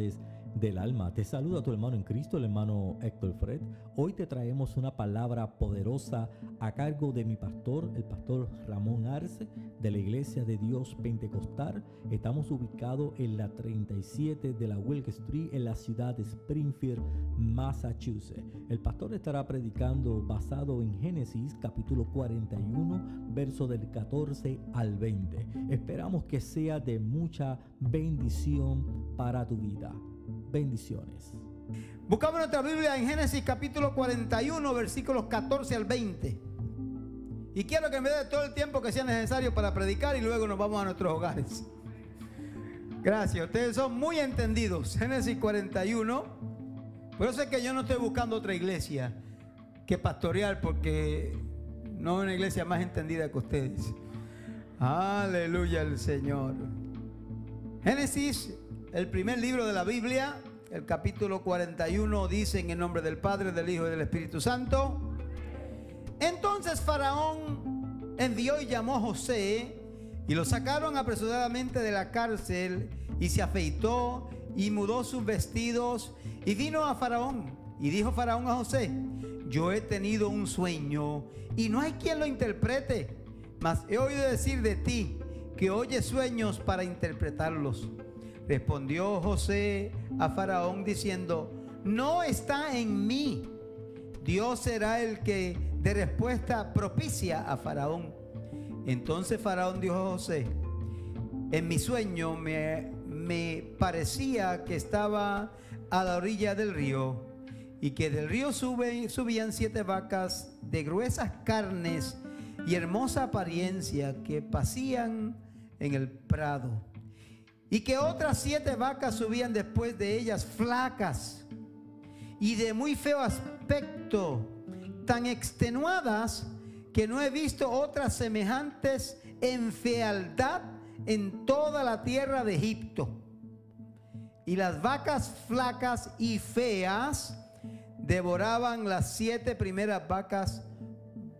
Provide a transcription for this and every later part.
A variedades del alma. Te saluda tu hermano en Cristo, el hermano Héctor Fred. Hoy te traemos una palabra poderosa a cargo de mi pastor, el pastor Ramón Arce, de la Iglesia de Dios Pentecostal. Estamos ubicados en la 37 de la Wilk Street, en la ciudad de Springfield, Massachusetts. El pastor estará predicando basado en Génesis capítulo 41, verso del 14 al 20. Esperamos que sea de mucha bendición para tu vida. Bendiciones. Buscamos nuestra Biblia en Génesis capítulo 41, versículos 14 al 20. Y quiero que me dé todo el tiempo que sea necesario para predicar y luego nos vamos a nuestros hogares. Gracias, ustedes son muy entendidos. Génesis 41. Por eso es que yo no estoy buscando otra iglesia que pastorear porque no es una iglesia más entendida que ustedes. Aleluya al Señor. Génesis el primer libro de la Biblia, el capítulo 41, dice en el nombre del Padre, del Hijo y del Espíritu Santo. Entonces Faraón envió y llamó a José y lo sacaron apresuradamente de la cárcel y se afeitó y mudó sus vestidos y vino a Faraón. Y dijo Faraón a José, yo he tenido un sueño y no hay quien lo interprete, mas he oído decir de ti que oyes sueños para interpretarlos. Respondió José a Faraón diciendo, no está en mí. Dios será el que de respuesta propicia a Faraón. Entonces Faraón dijo a José, en mi sueño me, me parecía que estaba a la orilla del río y que del río subían siete vacas de gruesas carnes y hermosa apariencia que pasían en el prado y que otras siete vacas subían después de ellas flacas y de muy feo aspecto, tan extenuadas que no he visto otras semejantes en fealdad en toda la tierra de Egipto. Y las vacas flacas y feas devoraban las siete primeras vacas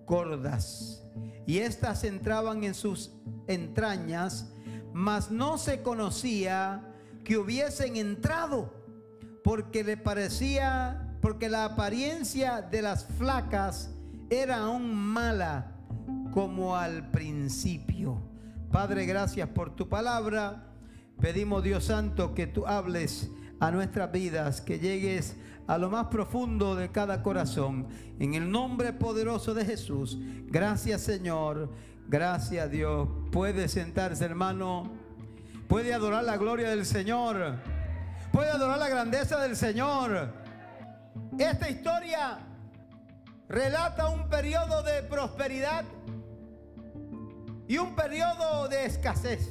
gordas. Y éstas entraban en sus entrañas mas no se conocía que hubiesen entrado, porque le parecía, porque la apariencia de las flacas era aún mala como al principio. Padre, gracias por tu palabra. Pedimos, Dios Santo, que tú hables a nuestras vidas, que llegues a lo más profundo de cada corazón. En el nombre poderoso de Jesús. Gracias, Señor. Gracias Dios. Puede sentarse, hermano. Puede adorar la gloria del Señor. Puede adorar la grandeza del Señor. Esta historia relata un periodo de prosperidad y un periodo de escasez.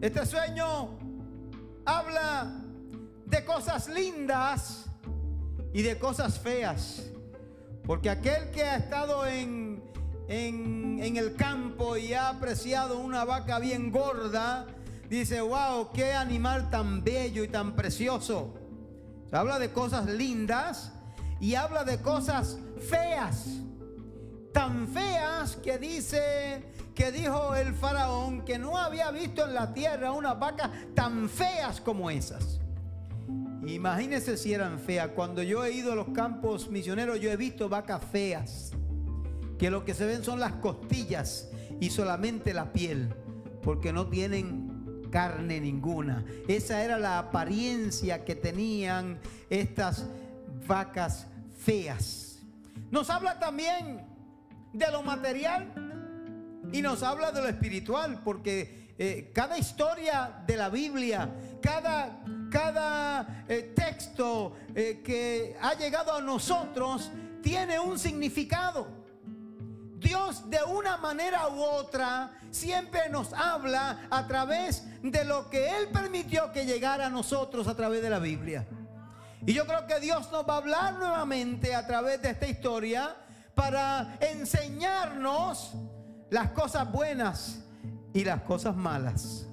Este sueño habla de cosas lindas y de cosas feas. Porque aquel que ha estado en en, el campo y ha apreciado una vaca bien gorda, dice, wow, qué animal tan bello y tan precioso. Habla de cosas lindas y habla de cosas feas. Tan feas que dice, que dijo el faraón que no había visto en la tierra una vaca tan feas como esas. Imagínense si eran feas. Cuando yo he ido a los campos misioneros, yo he visto vacas feas que lo que se ven son las costillas y solamente la piel, porque no tienen carne ninguna. Esa era la apariencia que tenían estas vacas feas. Nos habla también de lo material y nos habla de lo espiritual, porque eh, cada historia de la Biblia, cada, cada eh, texto eh, que ha llegado a nosotros, tiene un significado. Dios de una manera u otra siempre nos habla a través de lo que Él permitió que llegara a nosotros a través de la Biblia. Y yo creo que Dios nos va a hablar nuevamente a través de esta historia para enseñarnos las cosas buenas y las cosas malas.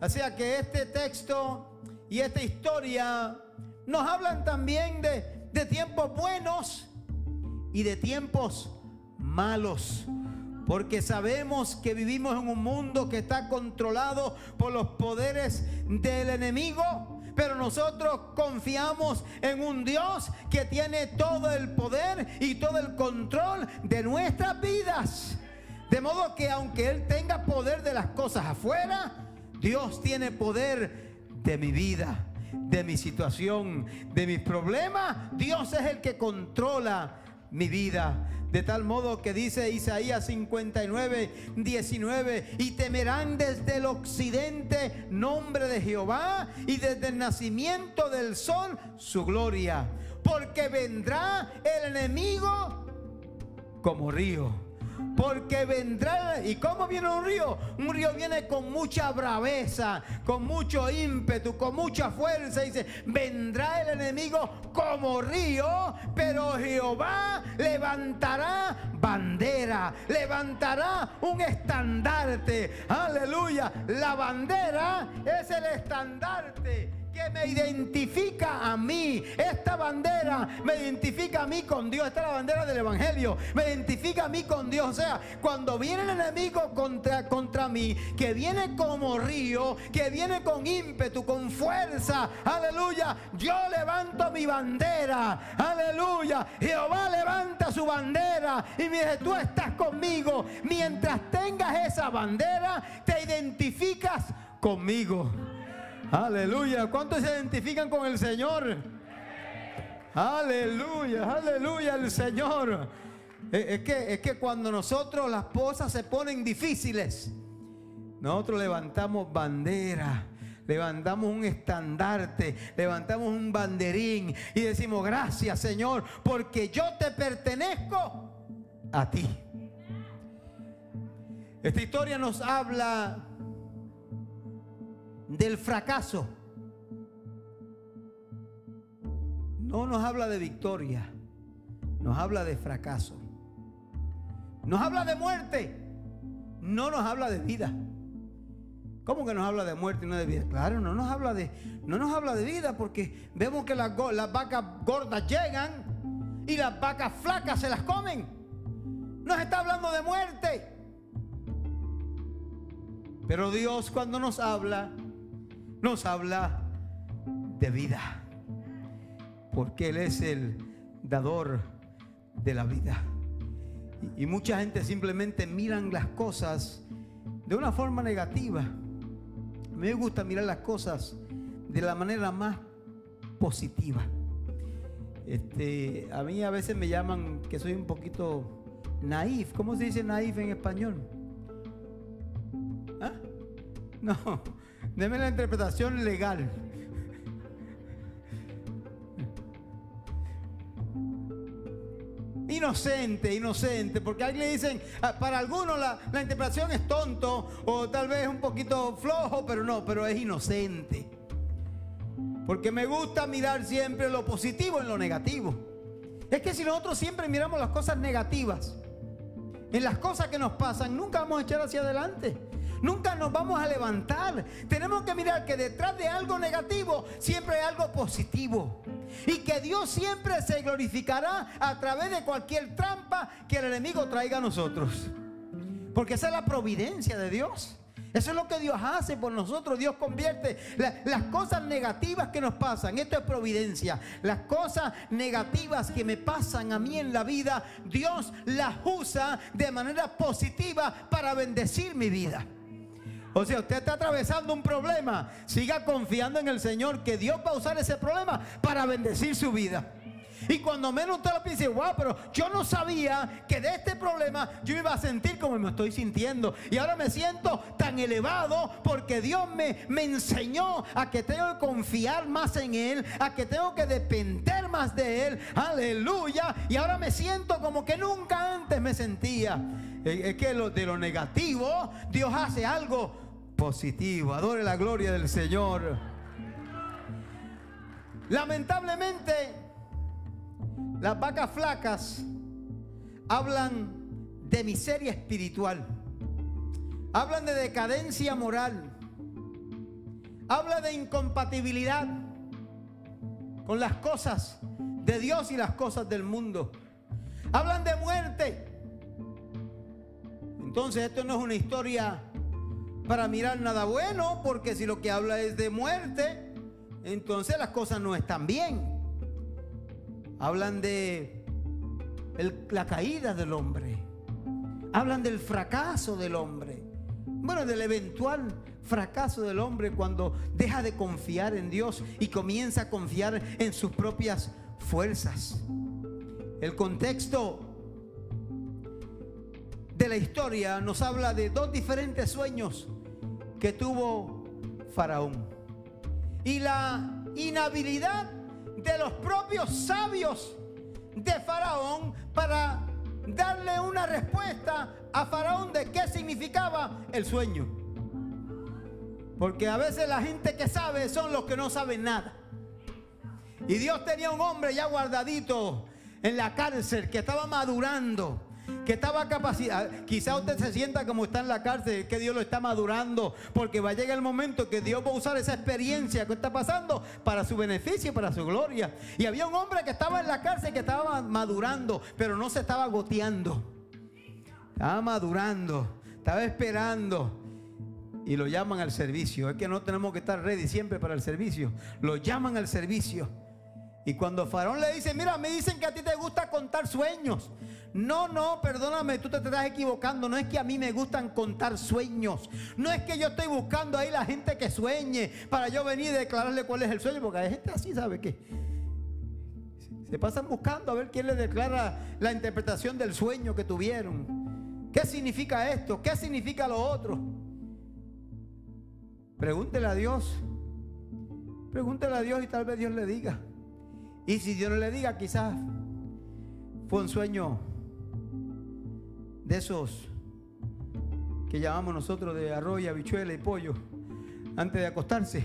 Así que este texto y esta historia nos hablan también de, de tiempos buenos y de tiempos malos. Porque sabemos que vivimos en un mundo que está controlado por los poderes del enemigo. Pero nosotros confiamos en un Dios que tiene todo el poder y todo el control de nuestras vidas. De modo que aunque Él tenga poder de las cosas afuera, Dios tiene poder de mi vida, de mi situación, de mis problemas. Dios es el que controla mi vida. De tal modo que dice Isaías 59, 19, y temerán desde el occidente nombre de Jehová y desde el nacimiento del sol su gloria. Porque vendrá el enemigo como río porque vendrá. ¿Y cómo viene un río? Un río viene con mucha braveza, con mucho ímpetu, con mucha fuerza. Dice, vendrá el enemigo como río, pero Jehová levantará bandera, levantará un estandarte. Aleluya. La bandera es el estandarte que me identifica a mí. Esta bandera me identifica a mí con Dios. Esta es la bandera del Evangelio. Me identifica a mí con Dios. O sea, cuando viene el enemigo contra, contra mí, que viene como río, que viene con ímpetu, con fuerza. Aleluya. Yo levanto mi bandera. Aleluya. Jehová levanta su bandera y me dice, tú estás conmigo. Mientras tengas esa bandera, te identificas conmigo. Aleluya. ¿Cuántos se identifican con el Señor? Aleluya, aleluya el Señor. Eh, es que, es que cuando nosotros las cosas se ponen difíciles, nosotros levantamos bandera, levantamos un estandarte, levantamos un banderín y decimos, gracias Señor, porque yo te pertenezco a ti. Esta historia nos habla del fracaso. No nos habla de victoria, nos habla de fracaso. Nos habla de muerte, no nos habla de vida. ¿Cómo que nos habla de muerte y no de vida? Claro, no nos habla de, no nos habla de vida porque vemos que las, las vacas gordas llegan y las vacas flacas se las comen. Nos está hablando de muerte. Pero Dios cuando nos habla nos habla de vida. Porque Él es el dador de la vida. Y, mucha gente simplemente miran las cosas de una forma negativa. Me gusta mirar las cosas de la manera más positiva. Este, a mí a veces me llaman que soy un poquito naif. ¿Cómo se dice naif en español? ¿Ah? No, Deme la interpretación legal. Inocente, inocente, porque alguien le dicen, ah, para algunos la, la, interpretación es tonto o tal vez un poquito flojo, pero no, pero es inocente. Porque me gusta mirar siempre lo positivo en lo negativo. Es que si nosotros siempre miramos las cosas negativas, en las cosas que nos pasan, nunca vamos a echar hacia adelante. Nunca nos vamos a levantar. Tenemos que mirar que detrás de algo negativo siempre hay algo positivo. Y que Dios siempre se glorificará a través de cualquier trampa que el enemigo traiga a nosotros. Porque esa es la providencia de Dios. Eso es lo que Dios hace por nosotros. Dios convierte las cosas negativas que nos pasan. Esto es providencia. Las cosas negativas que me pasan a mí en la vida, Dios las usa de manera positiva para bendecir mi vida. O sea, usted está atravesando un problema. Siga confiando en el Señor que Dios va a usar ese problema para bendecir su vida. Y cuando menos usted lo piensa, wow, pero yo no sabía que de este problema yo iba a sentir como me estoy sintiendo. Y ahora me siento tan elevado porque Dios me, me enseñó a que tengo que confiar más en Él, a que tengo que depender más de Él. Aleluya. Y ahora me siento como que nunca antes me sentía. Es que de lo negativo Dios hace algo positivo. Adore la gloria del Señor. Lamentablemente, las vacas flacas hablan de miseria espiritual, hablan de decadencia moral, habla de incompatibilidad con las cosas de Dios y las cosas del mundo. Hablan de muerte. Entonces esto no es una historia para mirar nada bueno, porque si lo que habla es de muerte, entonces las cosas no están bien. Hablan de la caída del hombre. Hablan del fracaso del hombre. Bueno, del eventual fracaso del hombre cuando deja de confiar en Dios y comienza a confiar en sus propias fuerzas. El contexto de la historia nos habla de dos diferentes sueños que tuvo Faraón y la inhabilidad de los propios sabios de Faraón para darle una respuesta a Faraón de qué significaba el sueño. Porque a veces la gente que sabe son los que no saben nada. Y Dios tenía un hombre ya guardadito en la cárcel que estaba madurando que estaba capacitado. Quizá usted se sienta como está en la cárcel, que Dios lo está madurando, porque va a llegar el momento que Dios va a usar esa experiencia que está pasando para su beneficio, para su gloria. Y había un hombre que estaba en la cárcel que estaba madurando, pero no se estaba goteando. Estaba madurando, estaba esperando. Y lo llaman al servicio. Es que no tenemos que estar ready siempre para el servicio. Lo llaman al servicio. Y cuando Faraón le dice, mira, me dicen que a ti te gusta contar sueños. No, no, perdóname, tú te estás equivocando. No es que a mí me gustan contar sueños. No es que yo estoy buscando ahí la gente que sueñe para yo venir y declararle cuál es el sueño, porque hay gente así, ¿sabe qué? Se pasan buscando a ver quién le declara la interpretación del sueño que tuvieron. ¿Qué significa esto? ¿Qué significa lo otro? Pregúntele a Dios. Pregúntele a Dios y tal vez Dios le diga. Y si Dios no le diga, quizás fue un sueño de esos que llamamos nosotros de arroz, habichuela y pollo antes de acostarse,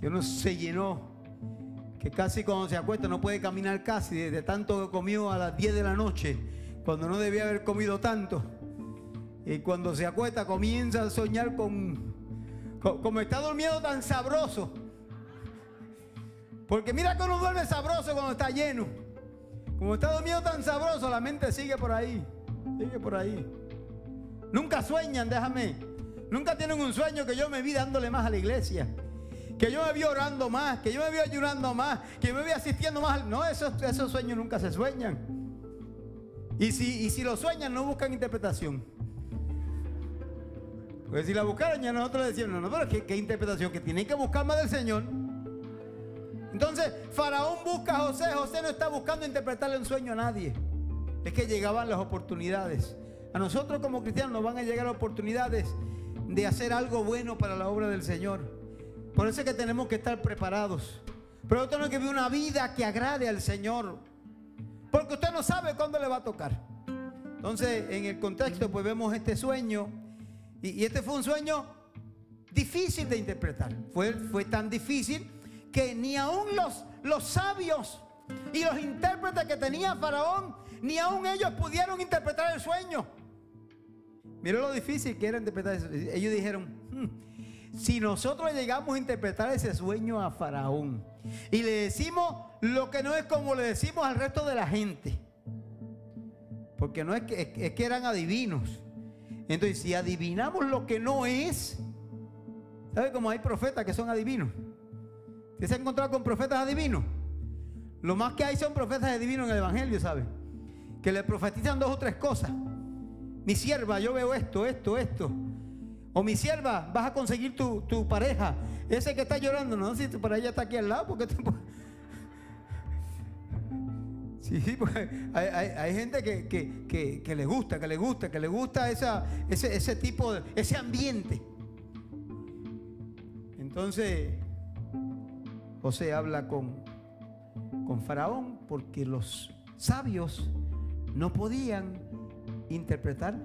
que uno se llenó, que casi cuando se acuesta no puede caminar casi, de tanto que comió a las 10 de la noche, cuando no debía haber comido tanto. Y cuando se acuesta comienza a soñar con, como está durmiendo tan sabroso. Porque mira que uno duerme sabroso cuando está lleno. Como está durmiendo tan sabroso, la mente sigue por ahí. Sigue por ahí. Nunca sueñan, déjame. Nunca tienen un sueño que yo me vi dándole más a la iglesia. Que yo me vi orando más, que yo me vi ayunando más, que me vi asistiendo más. No, esos, sueños nunca se sueñan. Y si, y lo sueñan, no buscan interpretación. Porque si la buscaran, ya nosotros decíamos, no, pero ¿qué, qué interpretación? Que tienen que buscar más del Señor. Entonces, Faraón busca a José. José no está buscando interpretarle un sueño a nadie es que llegaban las oportunidades. A nosotros como cristianos nos van a llegar oportunidades de hacer algo bueno para la obra del Señor. Por eso es que tenemos que estar preparados. Pero no que vivir una vida que agrade al Señor. Porque usted no sabe cuándo le va a tocar. Entonces, en el contexto, pues vemos este sueño. Y, este fue un sueño difícil de interpretar. Fue, fue tan difícil que ni aún los, los sabios y los intérpretes que tenía Faraón ni aún ellos pudieron interpretar el sueño. Mira lo difícil que era interpretar eso. Ellos dijeron, hmm, si nosotros llegamos a interpretar ese sueño a Faraón y le decimos lo que no es como le decimos al resto de la gente, porque no es que, es que eran adivinos. Entonces, si adivinamos lo que no es, ¿sabe cómo hay profetas que son adivinos? ¿Usted se ha encontrado con profetas adivinos? Lo más que hay son profetas adivinos en el Evangelio, ¿sabe? que le profetizan dos o tres cosas. Mi sierva, yo veo esto, esto, esto. O mi sierva, vas a conseguir tu, pareja. Ese que está llorando, no si tu pareja está aquí al lado, porque Sí, sí, porque hay, gente que, que, que, que le gusta, que le gusta, que le gusta ese, ese tipo, de, ese ambiente. Entonces, José habla con, con Faraón porque los sabios no podían interpretar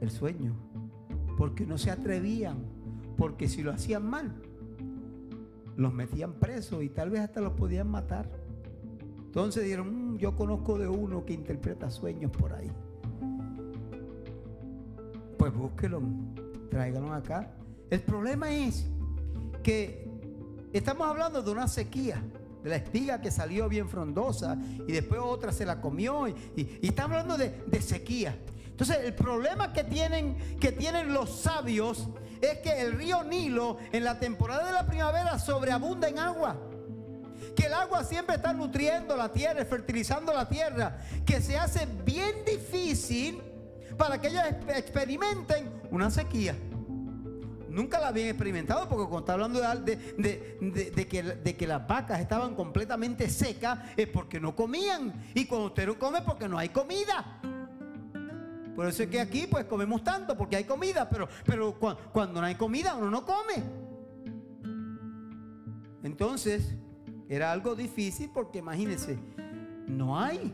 el sueño, porque no se atrevían, porque si lo hacían mal, los metían presos y tal vez hasta los podían matar. Entonces dijeron, "Mm, yo conozco de uno que interpreta sueños por ahí. Pues búsquelo, tráiganlo acá. El problema es que estamos hablando de una sequía, de la espiga que salió bien frondosa y después otra se la comió y, estamos hablando de, de sequía. Entonces el problema que tienen, que tienen los sabios es que el río Nilo en la temporada de la primavera sobreabunda en agua. Que el agua siempre está nutriendo la tierra, fertilizando la tierra, que se hace bien difícil para que ellos exp- experimenten una sequía. Nunca la habían experimentado porque cuando está hablando de, que, las vacas estaban completamente secas es porque no comían. Y cuando usted no come porque no hay comida. Por eso es que aquí pues comemos tanto porque hay comida, pero, pero cua- cuando no hay comida uno no come. Entonces era algo difícil porque imagínense, no hay,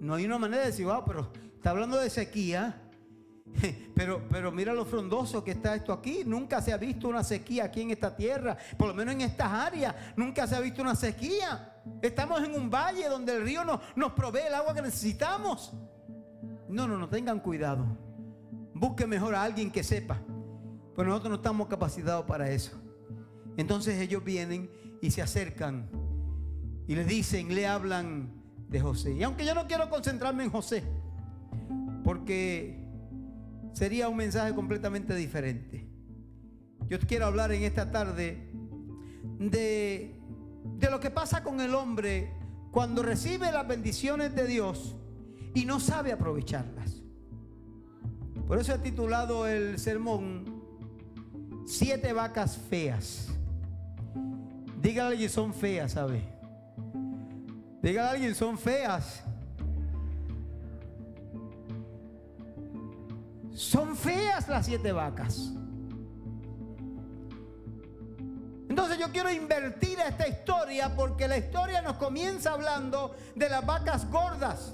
no hay una manera de decir, wow, pero está hablando de sequía. Pero, pero mira lo frondoso que está esto aquí. Nunca se ha visto una sequía aquí en esta tierra. Por lo menos en estas áreas. Nunca se ha visto una sequía. Estamos en un valle donde el río nos, provee el agua que necesitamos. No, no, no tengan cuidado. Busque mejor a alguien que sepa. Pero nosotros no estamos capacitados para eso. Entonces ellos vienen y se acercan y le dicen, le hablan de José. Y aunque yo no quiero concentrarme en José, porque sería un mensaje completamente diferente. Yo quiero hablar en esta tarde de, de lo que pasa con el hombre cuando recibe las bendiciones de Dios y no sabe aprovecharlas. Por eso he titulado el sermón Siete vacas feas. Dígale a alguien, son feas, ¿sabe? Dígale a alguien, son feas. Son feas las siete vacas. Entonces yo quiero invertir esta historia porque la historia nos comienza hablando de las vacas gordas.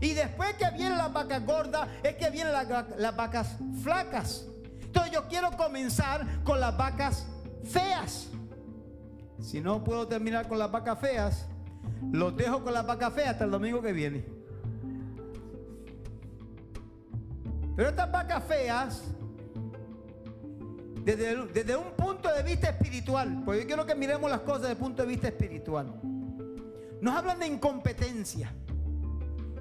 Y después que vienen las vacas gordas es que vienen las, vacas flacas. Entonces yo quiero comenzar con las vacas feas. Si no puedo terminar con las vacas feas, los dejo con las vacas feas hasta el domingo que viene. Pero estas vacas feas, desde, desde un punto de vista espiritual, porque yo quiero que miremos las cosas desde el punto de vista espiritual, nos hablan de incompetencia.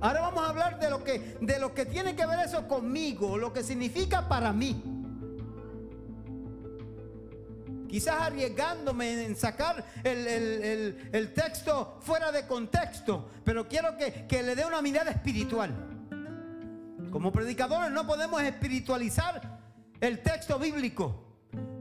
Ahora vamos a hablar de lo que, de lo que tiene que ver eso conmigo, lo que significa para mí. Quizás arriesgándome en sacar el, el- el- el texto fuera de contexto, pero quiero que, que le dé una mirada espiritual. Como predicadores no podemos espiritualizar el texto bíblico,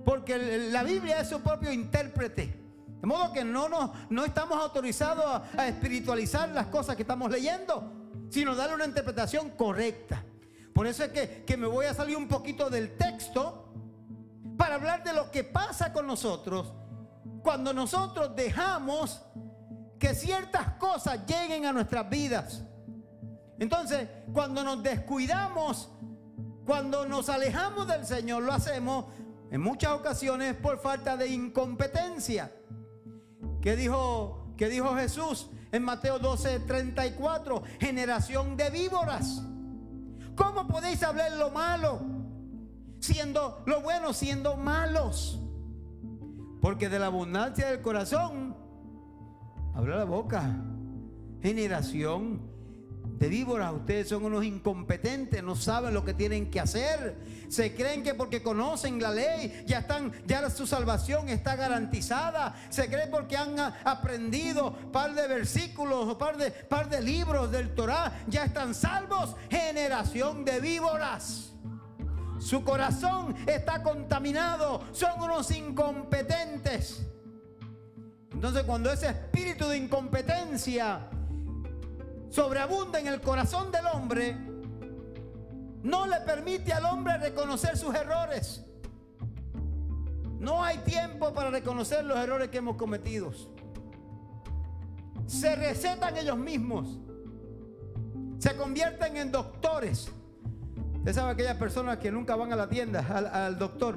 porque la Biblia es su propio intérprete. De modo que no, nos- no estamos autorizados a, a espiritualizar las cosas que estamos leyendo, sino darle una interpretación correcta. Por eso es que, que me voy a salir un poquito del texto para hablar de lo que pasa con nosotros cuando nosotros dejamos que ciertas cosas lleguen a nuestras vidas. Entonces, cuando nos descuidamos, cuando nos alejamos del Señor, lo hacemos en muchas ocasiones por falta de incompetencia. ¿Qué dijo, qué dijo Jesús en Mateo 12, 34? Generación de víboras. ¿Cómo podéis hablar lo malo? Siendo lo bueno, siendo malos. Porque de la abundancia del corazón habla la boca. Generación de víboras. Ustedes son unos incompetentes, no saben lo que tienen que hacer. Se creen que porque conocen la ley ya están, ya su salvación está garantizada. Se creen porque han aprendido par de versículos o par de, par de libros del Torah, ya están salvos. Generación de víboras. Su corazón está contaminado. Son unos incompetentes. Entonces cuando ese espíritu de incompetencia sobreabunda en el corazón del hombre, no le permite al hombre reconocer sus errores. No hay tiempo para reconocer los errores que hemos cometido. Se recetan ellos mismos. Se convierten en doctores. Usted sabe aquellas personas que nunca van a la tienda, al, al doctor.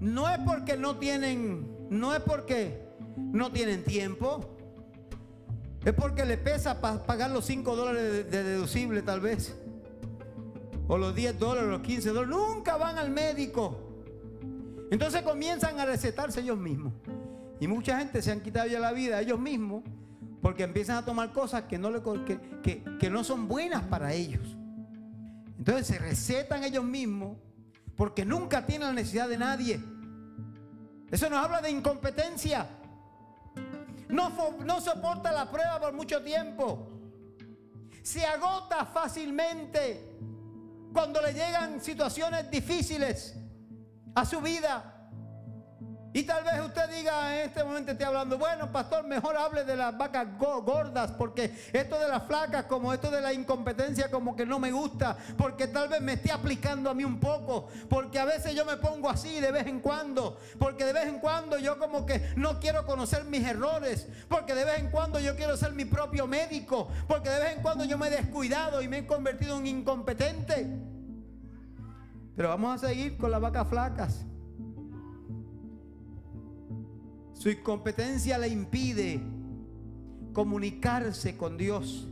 No es porque no tienen, no es porque no tienen tiempo. Es porque le pesa pagar los 5 dólares de, deducible tal vez. O los 10 dólares, los 15 dólares. Nunca van al médico. Entonces comienzan a recetarse ellos mismos. Y mucha gente se han quitado ya la vida ellos mismos porque empiezan a tomar cosas que no, le, que, que no son buenas para ellos. Entonces se recetan ellos mismos porque nunca tienen la necesidad de nadie. Eso nos habla de incompetencia. No, soporta la prueba por mucho tiempo. Se agota fácilmente cuando le llegan situaciones difíciles a su vida. Y tal vez usted diga en este momento esté hablando, bueno, pastor, mejor hable de las vacas gordas, porque esto de las flacas, como esto de la incompetencia, como que no me gusta, porque tal vez me esté aplicando a mí un poco, porque a veces yo me pongo así de vez en cuando, porque de vez en cuando yo como que no quiero conocer mis errores, porque de vez en cuando yo quiero ser mi propio médico, porque de vez en cuando yo me he descuidado y me he convertido en incompetente. Pero vamos a seguir con las vacas flacas. Su incompetencia le impide comunicarse con Dios.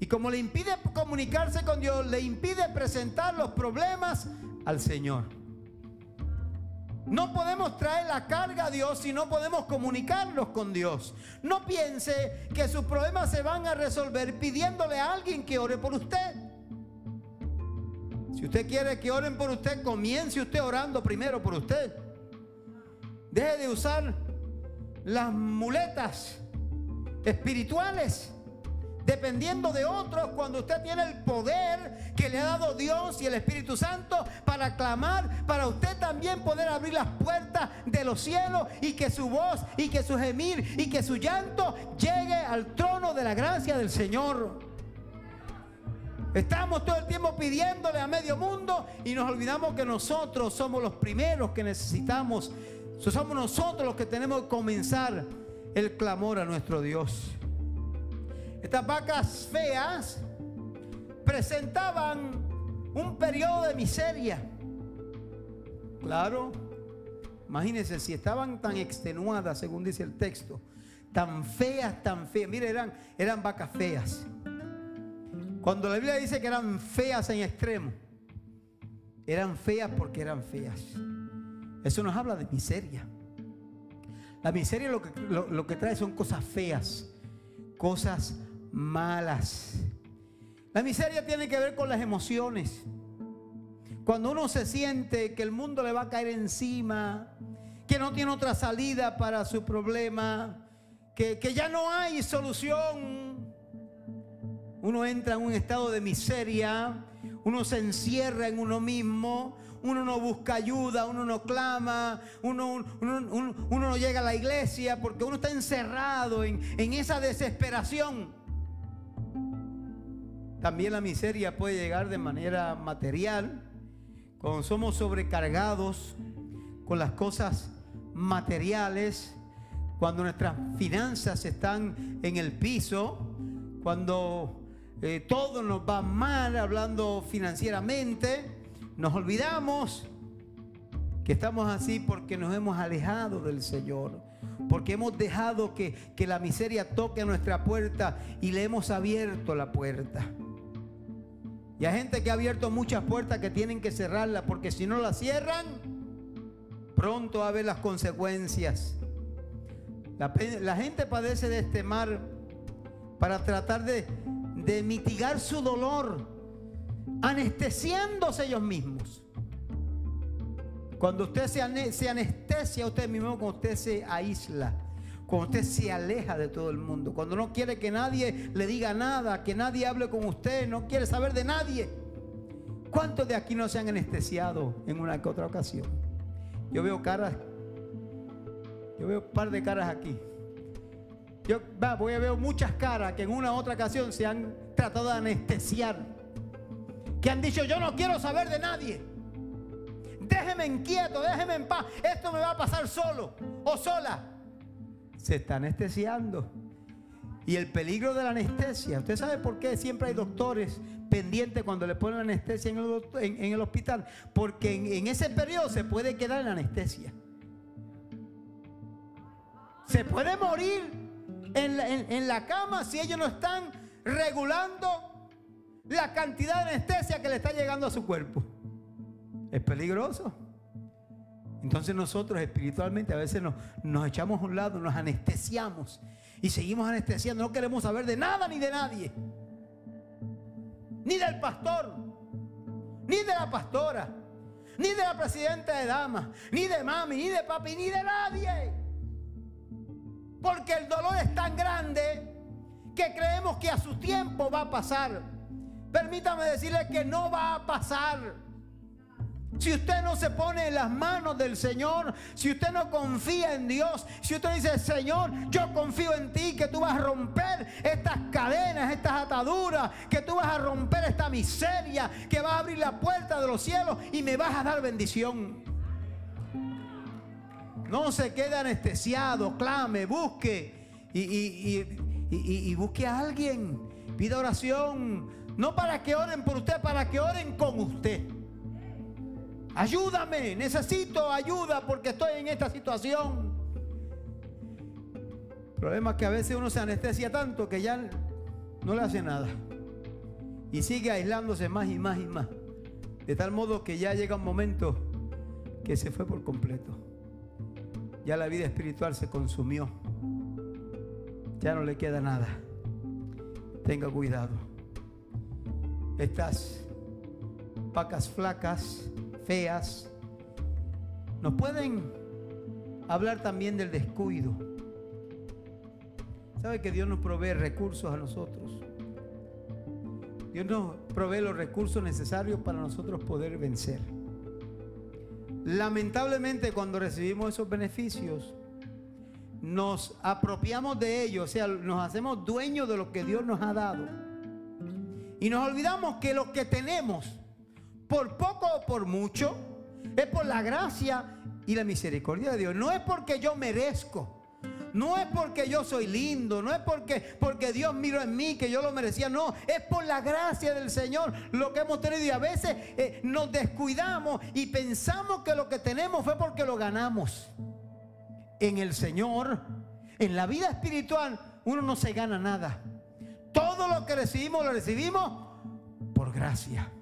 Y como le impide comunicarse con Dios, le impide presentar los problemas al Señor. No podemos traer la carga a Dios si no podemos comunicarnos con Dios. No piense que sus problemas se van a resolver pidiéndole a alguien que ore por usted. Si usted quiere que oren por usted, comience usted orando primero por usted. Deje de usar las muletas espirituales dependiendo de otros cuando usted tiene el poder que le ha dado Dios y el Espíritu Santo para clamar, para usted también poder abrir las puertas de los cielos y que su voz y que su gemir y que su llanto llegue al trono de la gracia del Señor. Estamos todo el tiempo pidiéndole a medio mundo y nos olvidamos que nosotros somos los primeros que necesitamos somos nosotros los que tenemos que comenzar el clamor a nuestro Dios. Estas vacas feas presentaban un periodo de miseria. Claro, imagínense si estaban tan extenuadas, según dice el texto, tan feas, tan feas. Mire, eran, eran vacas feas. Cuando la Biblia dice que eran feas en extremo, eran feas porque eran feas. Eso nos habla de miseria. La miseria lo que, lo, que trae son cosas feas, cosas malas. La miseria tiene que ver con las emociones. Cuando uno se siente que el mundo le va a caer encima, que no tiene otra salida para su problema, que, que, ya no hay solución, uno entra en un estado de miseria, uno se encierra en uno mismo, uno no busca ayuda, uno no clama, uno, uno, no llega a la iglesia porque uno está encerrado en, en esa desesperación. También la miseria puede llegar de manera material, cuando somos sobrecargados con las cosas materiales, cuando nuestras finanzas están en el piso, cuando eh, todo nos va mal hablando financieramente, nos olvidamos que estamos así porque nos hemos alejado del Señor, porque hemos dejado que, que la miseria toque nuestra puerta y le hemos abierto la puerta. Y hay gente que ha abierto muchas puertas que tienen que cerrarlas porque si no las cierran, pronto va a haber las consecuencias. La, la, gente padece de este mar para tratar de, de mitigar su dolor anestesiándose ellos mismos. Cuando usted se, anestesia usted mismo, cuando usted se aísla, cuando usted se aleja de todo el mundo, cuando no quiere que nadie le diga nada, que nadie hable con usted, no quiere saber de nadie. ¿Cuántos de aquí no se han anestesiado en una que otra ocasión? Yo veo caras, yo veo un par de caras aquí. Yo voy a ver muchas caras que en una u otra ocasión se han tratado de anestesiar. Que han dicho, yo no quiero saber de nadie. Déjeme en quieto, déjeme en paz. Esto me va a pasar solo o sola. Se está anestesiando. Y el peligro de la anestesia. ¿Usted sabe por qué siempre hay doctores pendientes cuando le ponen anestesia en el, hospital? Porque en, en ese periodo se puede quedar en anestesia. Se puede morir en la, cama si ellos no están regulando la cantidad de anestesia que le está llegando a su cuerpo. Es peligroso. Entonces nosotros espiritualmente a veces nos, nos, echamos a un lado, nos anestesiamos y seguimos anestesiando. No queremos saber de nada ni de nadie. Ni del pastor, ni de la pastora, ni de la presidenta de damas, ni de mami, ni de papi, ni de nadie. Porque el dolor es tan grande que creemos que a su tiempo va a pasar. Permítame decirle que no va a pasar. Si usted no se pone en las manos del Señor, si usted no confía en Dios, si usted dice, Señor, yo confío en ti, que tú vas a romper estas cadenas, estas ataduras, que tú vas a romper esta miseria, que vas a abrir la puerta de los cielos y me vas a dar bendición. No se quede anestesiado, clame, busque y, busque a alguien. Pida oración, no para que oren por usted, para que oren con usted. Ayúdame, necesito ayuda porque estoy en esta situación. El problema es que a veces uno se anestesia tanto que ya no le hace nada. Y sigue aislándose más y más y más. De tal modo que ya llega un momento que se fue por completo ya la vida espiritual se consumió. Ya no le queda nada. Tenga cuidado. Estas vacas flacas, feas, nos pueden hablar también del descuido. ¿Sabe que Dios nos provee recursos a nosotros? Dios nos provee los recursos necesarios para nosotros poder vencer. Lamentablemente cuando recibimos esos beneficios, nos apropiamos de ellos, o sea, nos hacemos dueños de lo que Dios nos ha dado. Y nos olvidamos que lo que tenemos, por poco o por mucho, es por la gracia y la misericordia de Dios. No es porque yo merezco. No es porque yo soy lindo, no es porque, porque Dios miró en mí que yo lo merecía, no, es por la gracia del Señor lo que hemos tenido y a veces eh, nos descuidamos y pensamos que lo que tenemos fue porque lo ganamos. En el Señor, en la vida espiritual, uno no se gana nada. Todo lo que recibimos lo recibimos por gracia,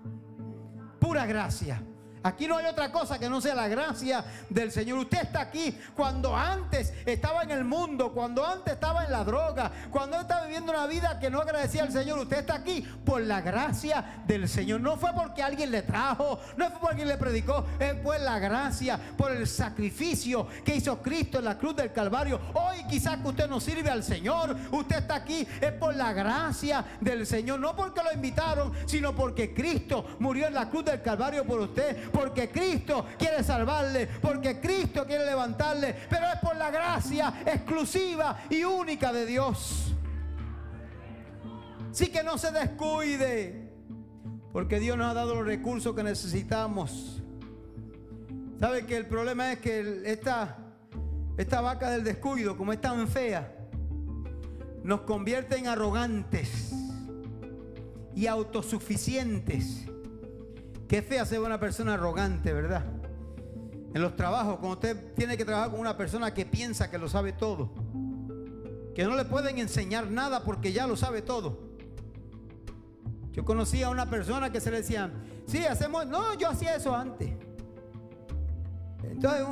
pura gracia. Aquí no hay otra cosa que no sea la gracia del Señor. Usted está aquí cuando antes estaba en el mundo, cuando antes estaba en la droga, cuando estaba viviendo una vida que no agradecía al Señor. Usted está aquí por la gracia del Señor. No fue porque alguien le trajo, no fue porque alguien le predicó, es por la gracia, por el sacrificio que hizo Cristo en la cruz del Calvario. Hoy quizás que usted no sirve al Señor, usted está aquí, es por la gracia del Señor. No porque lo invitaron, sino porque Cristo murió en la cruz del Calvario por usted porque Cristo quiere salvarle, porque Cristo quiere levantarle, pero es por la gracia exclusiva y única de Dios. Sí que no se descuide, porque Dios nos ha dado los recursos que necesitamos. ¿Sabe que el problema es que esta, esta vaca del descuido, como es tan fea, nos convierte en arrogantes y autosuficientes Qué fea ser una persona arrogante, ¿verdad? En los trabajos, cuando usted tiene que trabajar con una persona que piensa que lo sabe todo, que no le pueden enseñar nada porque ya lo sabe todo. Yo conocí a una persona que se le decía, sí, hacemos, no, yo hacía eso antes. Entonces,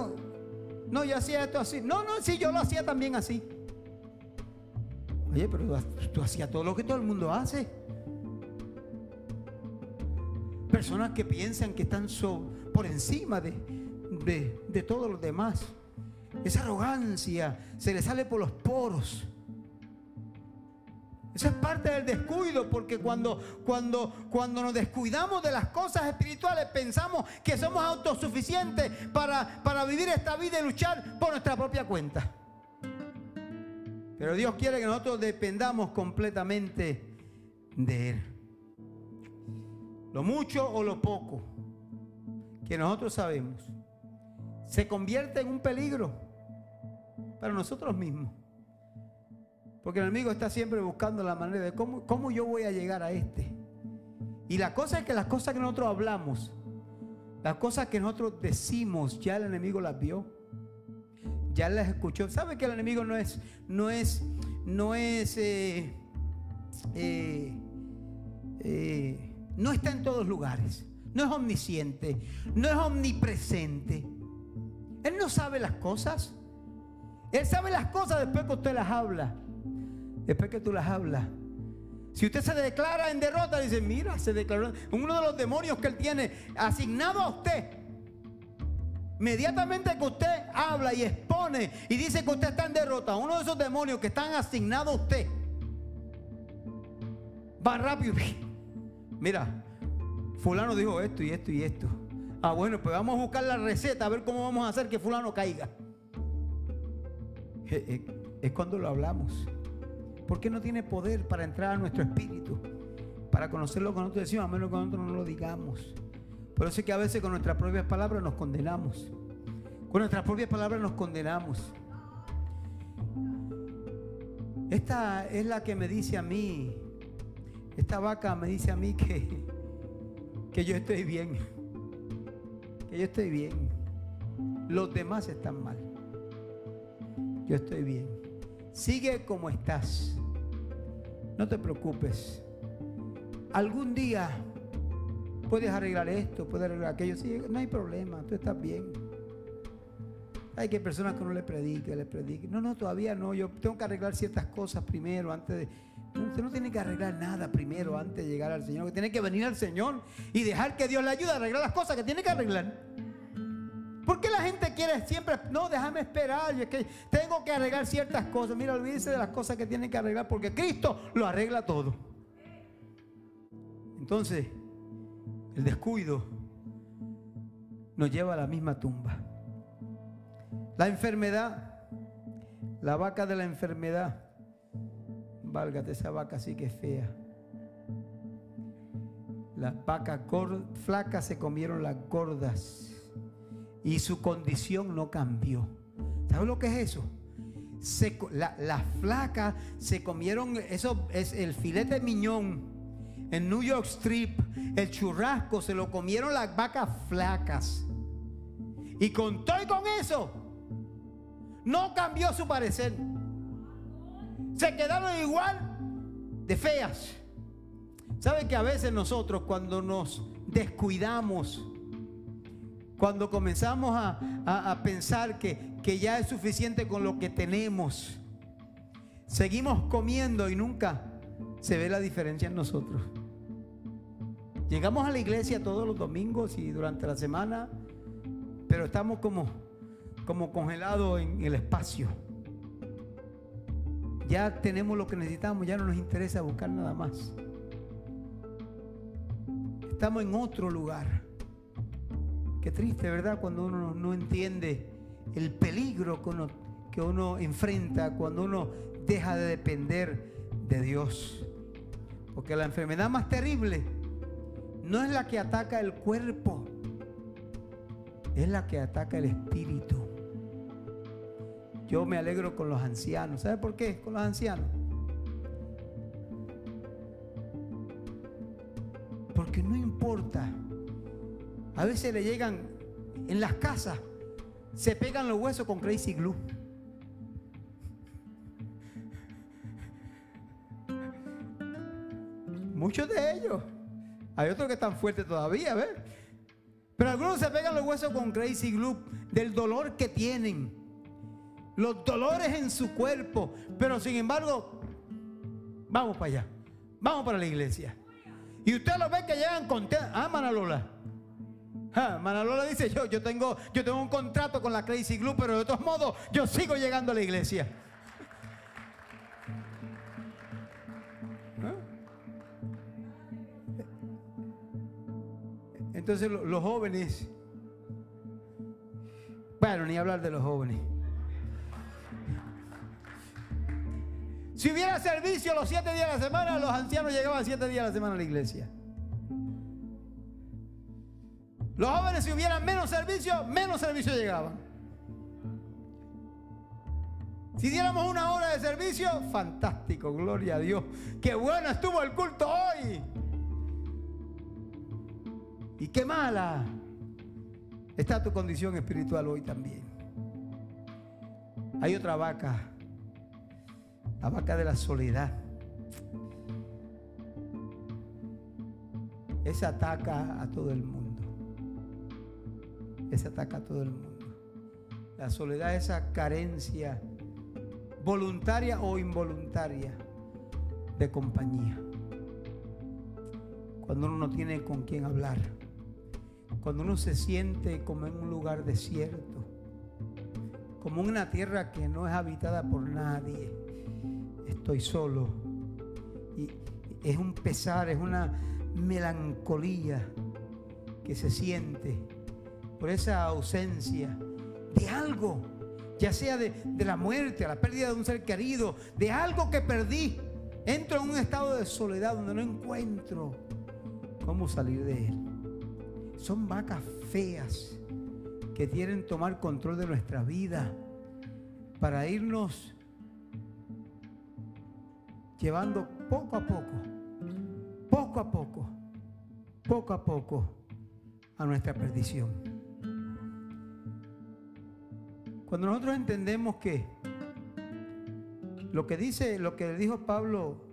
no, yo hacía esto así. No, no, sí, yo lo hacía también así. Oye, pero tú hacías todo lo que todo el mundo hace. Personas que piensan que están por encima de, de, todos los demás. Esa arrogancia se le sale por los poros. Esa es parte del descuido, porque cuando, cuando, cuando nos descuidamos de las cosas espirituales, pensamos que somos autosuficientes para, para vivir esta vida y luchar por nuestra propia cuenta. Pero Dios quiere que nosotros dependamos completamente de Él. Lo mucho o lo poco que nosotros sabemos se convierte en un peligro para nosotros mismos. Porque el enemigo está siempre buscando la manera de cómo, cómo yo voy a llegar a este. Y la cosa es que las cosas que nosotros hablamos, las cosas que nosotros decimos, ya el enemigo las vio. Ya las escuchó. ¿Sabe que el enemigo no es, no es, no es, eh, eh, eh, no está en todos lugares? No es omnisciente, no es omnipresente. Él no sabe las cosas. Él sabe las cosas después que usted las habla. Después que tú las hablas. Si usted se declara en derrota, dice, mira, se declaró. Uno de los demonios que él tiene asignado a usted Inmediatamente que usted habla y expone y dice que usted está en derrota, uno de esos demonios que están asignados a usted va rápido. Mira, fulano dijo esto y esto y esto. Ah, bueno, pues vamos a buscar la receta a ver cómo vamos a hacer que fulano caiga. Es cuando lo hablamos. Porque no tiene poder para entrar a nuestro espíritu, para conocer lo que nosotros decimos, a menos que nosotros no lo digamos. Por eso es que a veces con nuestras propias palabras nos condenamos. Con nuestras propias palabras nos condenamos. Esta es la que me dice a mí, esta vaca me dice a mí que, que yo estoy bien, que yo estoy bien. Los demás están mal. Yo estoy bien. Sigue como estás. No te preocupes. Algún día puedes arreglar esto, puedes arreglar aquello. Sí, no hay problema, tú estás bien. Hay que personas que no le prediquen, le prediquen. No, no, todavía no. Yo tengo que arreglar ciertas cosas primero antes de. Usted no tiene que arreglar nada primero antes de llegar al Señor. Tiene que venir al Señor y dejar que Dios le ayude a arreglar las cosas que tiene que arreglar. ¿Por qué la gente quiere siempre? No, déjame esperar. Es que tengo que arreglar ciertas cosas. Mira, olvídese de las cosas que tiene que arreglar porque Cristo lo arregla todo. Entonces, el descuido nos lleva a la misma tumba. La enfermedad, la vaca de la enfermedad, válgate, esa vaca sí que es fea. Las vacas flacas se comieron las gordas y su condición no cambió. ¿Sabes lo que es eso? las flacas se comieron, eso es el filete miñón en New York Strip, el churrasco se lo comieron las vacas flacas. Y con todo y con eso, no cambió su parecer. Se quedaron igual de feas. ¿Sabe que a veces nosotros cuando nos descuidamos, cuando comenzamos a, a pensar que, que ya es suficiente con lo que tenemos, seguimos comiendo y nunca se ve la diferencia en nosotros? Llegamos a la iglesia todos los domingos y durante la semana, pero estamos como, como congelados en el espacio. Ya tenemos lo que necesitamos, ya no nos interesa buscar nada más. Estamos en otro lugar. Qué triste, ¿verdad? Cuando uno no entiende el peligro que uno, que uno enfrenta, cuando uno deja de depender de Dios. Porque la enfermedad más terrible no es la que ataca el cuerpo, es la que ataca el espíritu. Yo me alegro con los ancianos. ¿Sabe por qué? Con los ancianos. Porque no importa. A veces le llegan en las casas, se pegan los huesos con crazy glue. Muchos de ellos. Hay otros que están fuertes todavía, ¿ves? Pero algunos se pegan los huesos con crazy glue del dolor que tienen. Los dolores en su cuerpo. Pero sin embargo, vamos para allá. Vamos para la iglesia. Y usted lo ve que llegan contentos. Ah, Manalola. Ah, Manalola dice, yo, yo, tengo, yo tengo un contrato con la Crazy Glue, pero de todos modos yo sigo llegando a la iglesia. Entonces los jóvenes, bueno, ni hablar de los jóvenes. Si hubiera servicio los siete días de la semana, los ancianos llegaban siete días a la semana a la iglesia. Los jóvenes, si hubieran menos servicio, menos servicio llegaban. Si diéramos una hora de servicio, fantástico, gloria a Dios. Qué bueno estuvo el culto hoy. Y qué mala está tu condición espiritual hoy también. Hay otra vaca, la vaca de la soledad. Esa ataca a todo el mundo. Esa ataca a todo el mundo. La soledad, esa carencia voluntaria o involuntaria de compañía. Cuando uno no tiene con quién hablar. Cuando uno se siente como en un lugar desierto. Como una tierra que no es habitada por nadie. Estoy solo. Y es un pesar, es una melancolía que se siente por esa ausencia de algo, ya sea de, la muerte, la pérdida de un ser querido, de algo que perdí. Entro en un estado de soledad donde no encuentro cómo salir de él. Son vacas feas que quieren tomar control de nuestra vida para irnos llevando poco a poco, poco a poco, poco a poco a nuestra perdición. Cuando nosotros entendemos que lo que dice, lo que dijo Pablo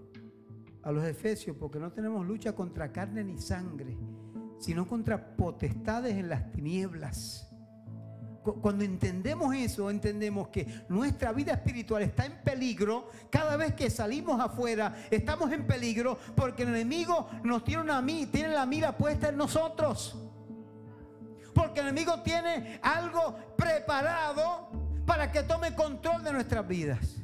a los Efesios, porque no tenemos lucha contra carne ni sangre, sino contra potestades en las tinieblas. Cuando entendemos eso, entendemos que nuestra vida espiritual está en peligro. Cada vez que salimos afuera, estamos en peligro porque el enemigo nos tiene, una, la mira puesta en nosotros. Porque el enemigo tiene algo preparado para que tome control de nuestras vidas.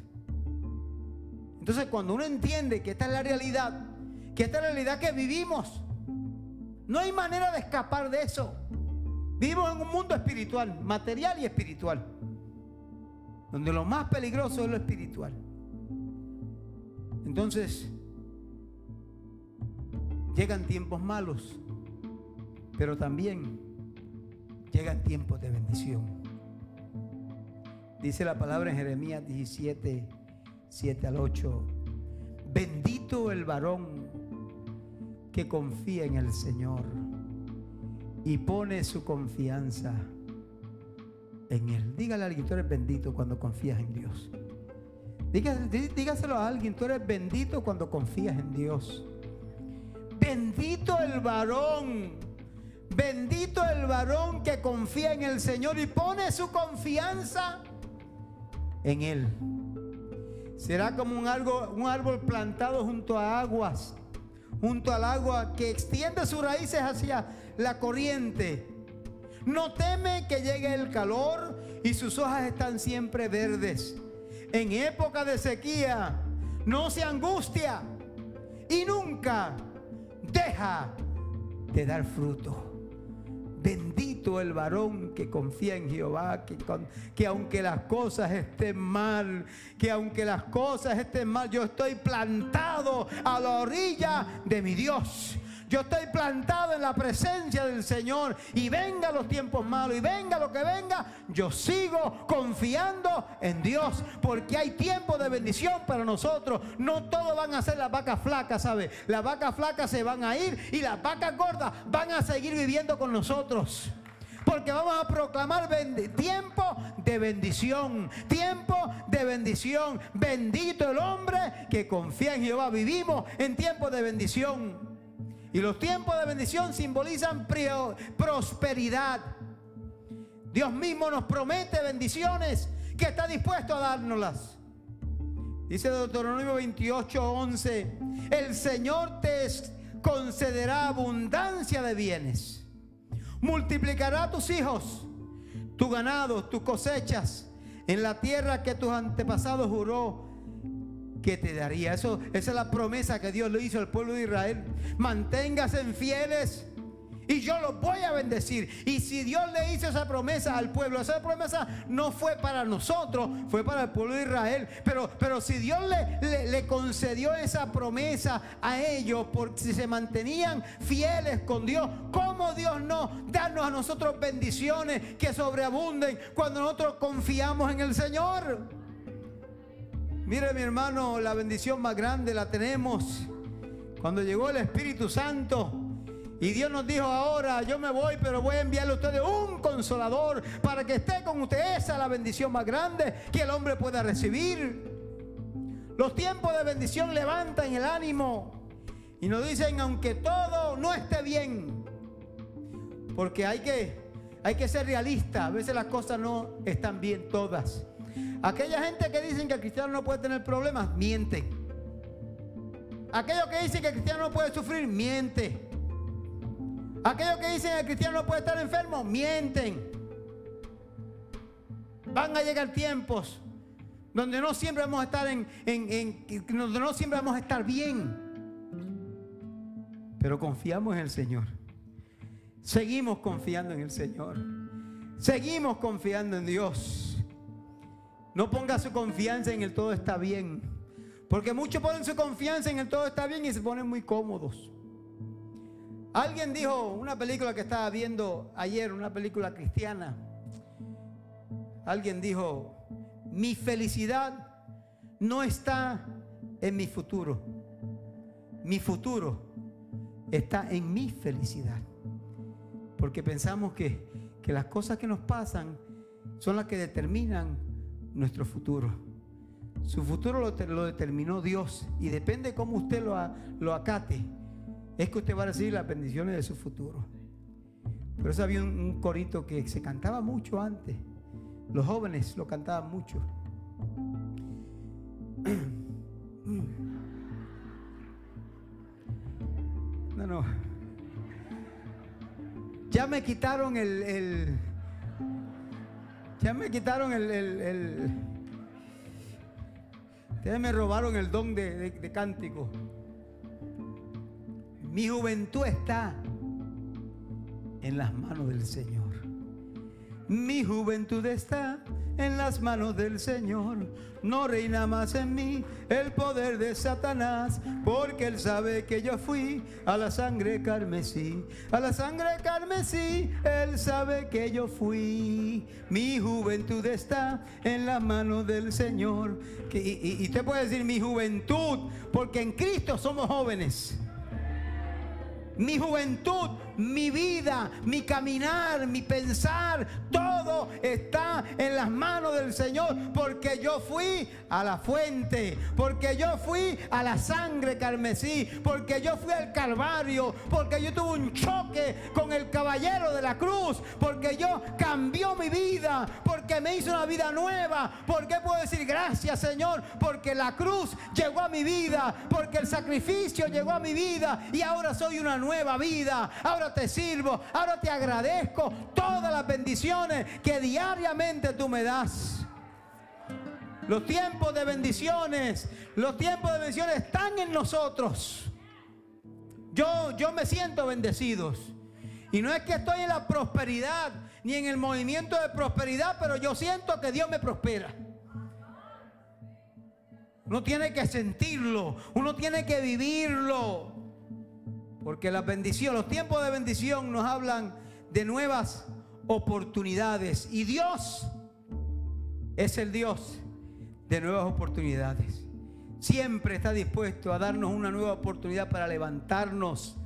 Entonces cuando uno entiende que esta es la realidad, que esta es la realidad que vivimos, no hay manera de escapar de eso. Vivimos en un mundo espiritual, material y espiritual, donde lo más peligroso es lo espiritual. Entonces, llegan tiempos malos, pero también llegan tiempos de bendición. Dice la palabra en Jeremías 17, 7 al 8. Bendito el varón que confía en el Señor y pone su confianza en Él. Dígale a alguien, tú eres bendito cuando confías en Dios. dígaselo a alguien, tú eres bendito cuando confías en Dios. Bendito el varón Bendito el varón que confía en el Señor y pone su confianza en Él. Será como un árbol, un árbol plantado junto a aguas, junto al agua que extiende sus raíces hacia la corriente. No teme que llegue el calor y sus hojas están siempre verdes. En época de sequía no se angustia y nunca deja de dar fruto. Bendito el varón que confía en Jehová, que, que, aunque las cosas estén mal, que aunque las cosas estén mal, yo estoy plantado a la orilla de mi Dios. Yo estoy plantado en la presencia del Señor y venga los tiempos malos y venga lo que venga, yo sigo confiando en Dios porque hay tiempo de bendición para nosotros. No todos van a ser las vacas flacas, ¿sabe? Las vacas flacas se van a ir y las vacas gordas van a seguir viviendo con nosotros. Porque vamos a proclamar tiempo de bendición. Tiempo de bendición. Bendito el hombre que confía en Jehová. Vivimos en tiempo de bendición. Y los tiempos de bendición simbolizan prosperidad. Dios mismo nos promete bendiciones que está dispuesto a dárnoslas. Dice Deuteronomio 28, 11, el Señor te concederá abundancia de bienes, multiplicará tus hijos, tu ganado, tus cosechas, en la tierra que tus antepasados juró que te daría. Eso, esa es la promesa que Dios le hizo al pueblo de Israel. Manténgase fieles Y yo los voy a bendecir. Y si Dios le hizo esa promesa al pueblo, esa promesa no fue para nosotros, fue para el pueblo de Israel. Pero, pero si Dios le, le, concedió esa promesa a ellos, porque si se mantenían fieles con Dios, ¿cómo Dios no darnos a nosotros bendiciones que sobreabunden cuando nosotros confiamos en el Señor? Mire mi hermano, la bendición más grande la tenemos cuando llegó el Espíritu Santo y Dios nos dijo ahora, yo me voy, pero voy a enviarle a ustedes un consolador para que esté con ustedes. Esa es la bendición más grande que el hombre pueda recibir. Los tiempos de bendición levantan el ánimo y nos dicen, aunque todo no esté bien, porque hay que, hay que ser realista, a veces las cosas no están bien todas. Aquella gente que dicen que el cristiano no puede tener problemas, miente. Aquellos que dicen que el cristiano no puede sufrir, miente. Aquellos que dicen que el cristiano no puede estar enfermo, mienten. Van a llegar tiempos donde no siempre vamos a estar en, donde no siempre vamos a estar bien. Pero confiamos en el Señor. Seguimos confiando en el Señor. Seguimos confiando en Dios. No ponga su confianza en el todo está bien. Porque muchos ponen su confianza en el todo está bien y se ponen muy cómodos. Alguien dijo, una película que estaba viendo ayer, una película cristiana, alguien dijo, mi felicidad no está en mi futuro, mi futuro está en mi felicidad. Porque pensamos que, que las cosas que nos pasan son las que determinan nuestro futuro. Su futuro lo, lo determinó Dios y depende cómo usted lo, lo acate es que usted va a recibir las bendiciones de su futuro. Por eso había un, corito que se cantaba mucho antes. Los jóvenes lo cantaban mucho. No, no. Ya me quitaron el, ya me quitaron el, el, me robaron el don de cántico. Mi juventud está en las manos del Señor. Mi juventud está en las manos del Señor. No reina más en mí el poder de Satanás, porque Él sabe que yo fui a la sangre carmesí. A la sangre carmesí, Él sabe que yo fui. Mi juventud está en las manos del Señor. y, y usted puede decir mi juventud, porque en Cristo somos jóvenes mi juventud, mi vida, mi caminar, mi pensar, todo está en las manos del Señor, porque yo fui a la fuente, porque yo fui a la sangre carmesí, porque yo fui al Calvario, porque yo tuve un choque con el caballero de la cruz, porque yo cambió mi vida, porque me hizo una vida nueva, porque puedo decir gracias Señor, porque la cruz llegó a mi vida, porque el sacrificio llegó a mi vida y ahora soy una nueva vida. Ahora te sirvo, ahora te agradezco todas las bendiciones que diariamente tú me das. Los tiempos de bendiciones, los tiempos de bendiciones están en nosotros. Yo, yo me siento bendecidos. Y no es que estoy en la prosperidad ni en el movimiento de prosperidad, pero yo siento que Dios me prospera. Uno tiene que sentirlo, uno tiene que vivirlo. Porque la bendición, los tiempos de bendición nos hablan de nuevas oportunidades. Y Dios es el Dios de nuevas oportunidades. Siempre está dispuesto a darnos una nueva oportunidad para levantarnos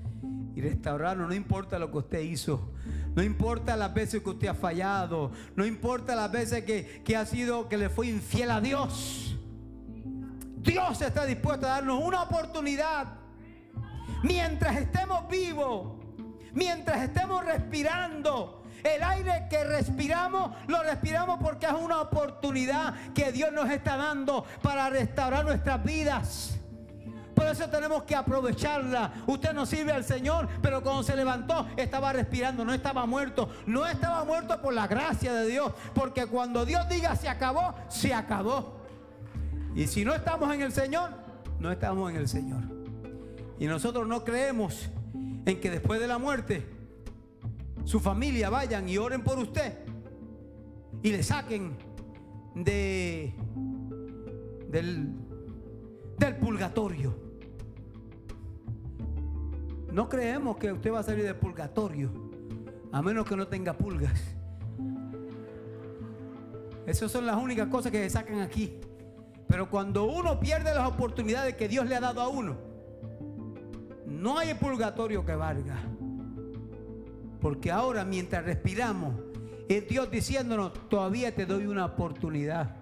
y restaurarnos. No importa lo que usted hizo. No importa las veces que usted ha fallado. No importa las veces que, que ha sido, que le fue infiel a Dios. Dios está dispuesto a darnos una oportunidad Mientras estemos vivos, mientras estemos respirando, el aire que respiramos, lo respiramos porque es una oportunidad que Dios nos está dando para restaurar nuestras vidas. Por eso tenemos que aprovecharla. Usted no sirve al Señor, pero cuando se levantó estaba respirando, no estaba muerto. No estaba muerto por la gracia de Dios. Porque cuando Dios diga se acabó, se acabó. Y si no estamos en el Señor, no estamos en el Señor. Y nosotros no creemos en que después de la muerte su familia vayan y oren por usted y le saquen de del, del purgatorio. No creemos que usted va a salir del purgatorio a menos que no tenga pulgas. Esas son las únicas cosas que se sacan aquí. Pero cuando uno pierde las oportunidades que Dios le ha dado a uno, no hay purgatorio que valga. Porque ahora mientras respiramos, es Dios diciéndonos, todavía te doy una oportunidad.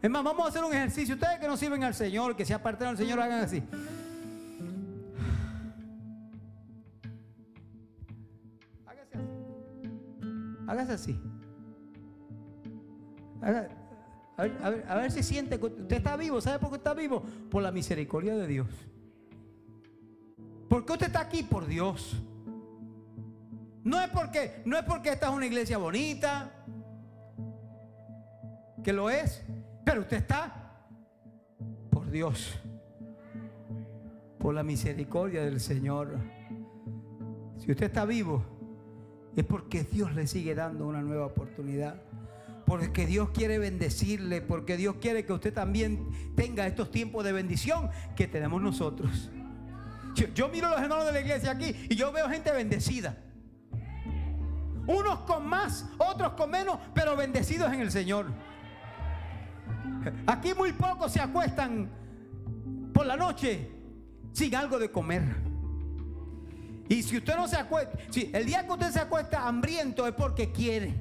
Es más, vamos a hacer un ejercicio. Ustedes que no sirven al Señor, que se apartaron al Señor, hagan así. Hágase así. Hágase así. A ver, a ver, si siente usted está vivo. ¿Sabe por qué está vivo? Por la misericordia de Dios. ¿Por qué usted está aquí? Por Dios. No es porque, no es porque esta es una iglesia bonita, que lo es, pero usted está por Dios, por la misericordia del Señor. Si usted está vivo, es porque Dios le sigue dando una nueva oportunidad porque Dios quiere bendecirle, porque Dios quiere que usted también tenga estos tiempos de bendición que tenemos nosotros. Yo, miro a los hermanos de la iglesia aquí y yo veo gente bendecida. Unos con más, otros con menos, pero bendecidos en el Señor. Aquí muy pocos se acuestan por la noche sin algo de comer. Y si usted no se acuesta, si el día que usted se acuesta hambriento es porque quiere.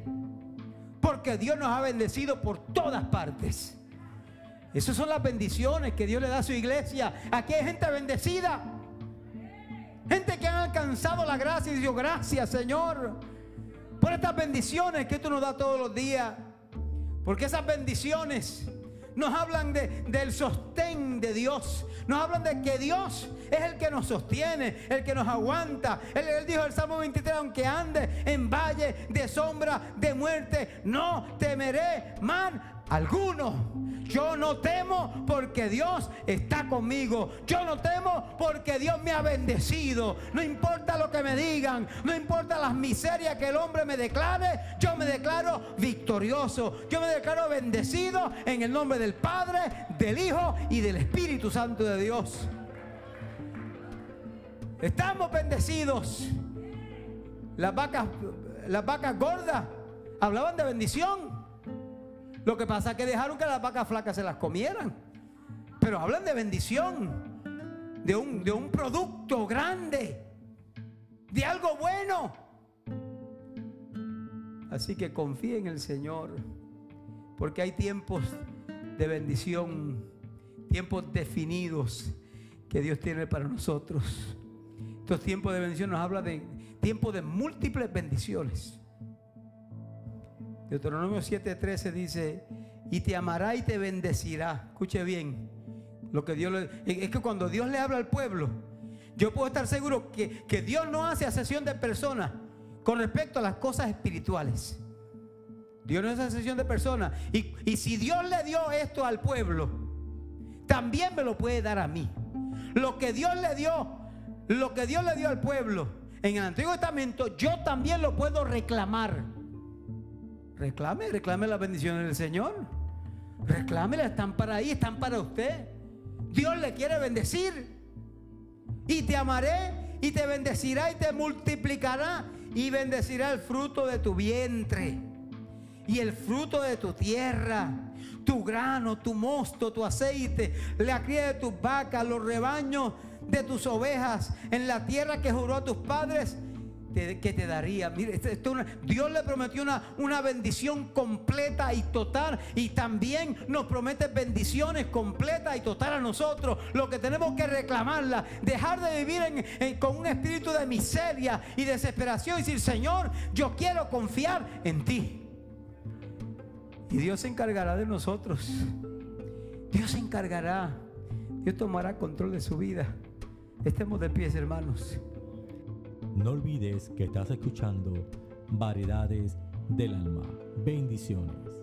Porque Dios nos ha bendecido por todas partes. Esas son las bendiciones que Dios le da a su iglesia. Aquí hay gente bendecida. Gente que ha alcanzado la gracia y dijo, gracias Señor por estas bendiciones que tú nos das todos los días. Porque esas bendiciones nos hablan de, del sostén de Dios. Nos hablan de que Dios es el que nos sostiene, el que nos aguanta. Él, él dijo el Salmo 23, aunque ande en valle de sombra de muerte, no temeré mal alguno. Yo no temo porque Dios está conmigo. Yo no temo porque Dios me ha bendecido. No importa lo que me digan, no importa las miserias que el hombre me declare, yo me declaro victorioso. Yo me declaro bendecido en el nombre del Padre, del Hijo y del Espíritu Santo de Dios. Estamos bendecidos. Las vacas, las vacas gordas hablaban de bendición. Lo que pasa es que dejaron que las vacas flacas se las comieran. Pero hablan de bendición, de un, de un producto grande, de algo bueno. Así que confíe en el Señor, porque hay tiempos de bendición, tiempos definidos que Dios tiene para nosotros. Estos tiempos de bendición nos habla de tiempos de múltiples bendiciones. Deuteronomio 7:13 dice, y te amará y te bendecirá. Escuche bien, lo que Dios le, es que cuando Dios le habla al pueblo, yo puedo estar seguro que, que Dios no hace asesión de personas con respecto a las cosas espirituales. Dios no hace asesión de personas. Y, y si Dios le dio esto al pueblo, también me lo puede dar a mí. Lo que Dios le dio, lo que Dios le dio al pueblo en el Antiguo Testamento, yo también lo puedo reclamar. Reclame, reclame las bendiciones del Señor. Reclámelas, están para ahí, están para usted. Dios le quiere bendecir. Y te amaré y te bendecirá y te multiplicará y bendecirá el fruto de tu vientre y el fruto de tu tierra, tu grano, tu mosto, tu aceite, la cría de tus vacas, los rebaños de tus ovejas en la tierra que juró a tus padres que te daría. Mire, Dios le prometió una, una bendición completa y total. Y también nos promete bendiciones completas y total a nosotros. Lo que tenemos que reclamarla, dejar de vivir con un espíritu de miseria y desesperación y decir, Señor, yo quiero confiar en ti. Y Dios se encargará de nosotros. Dios se encargará. Dios tomará control de su vida. Estemos de pies, hermanos. No olvides que estás escuchando Variedades del Alma. Bendiciones.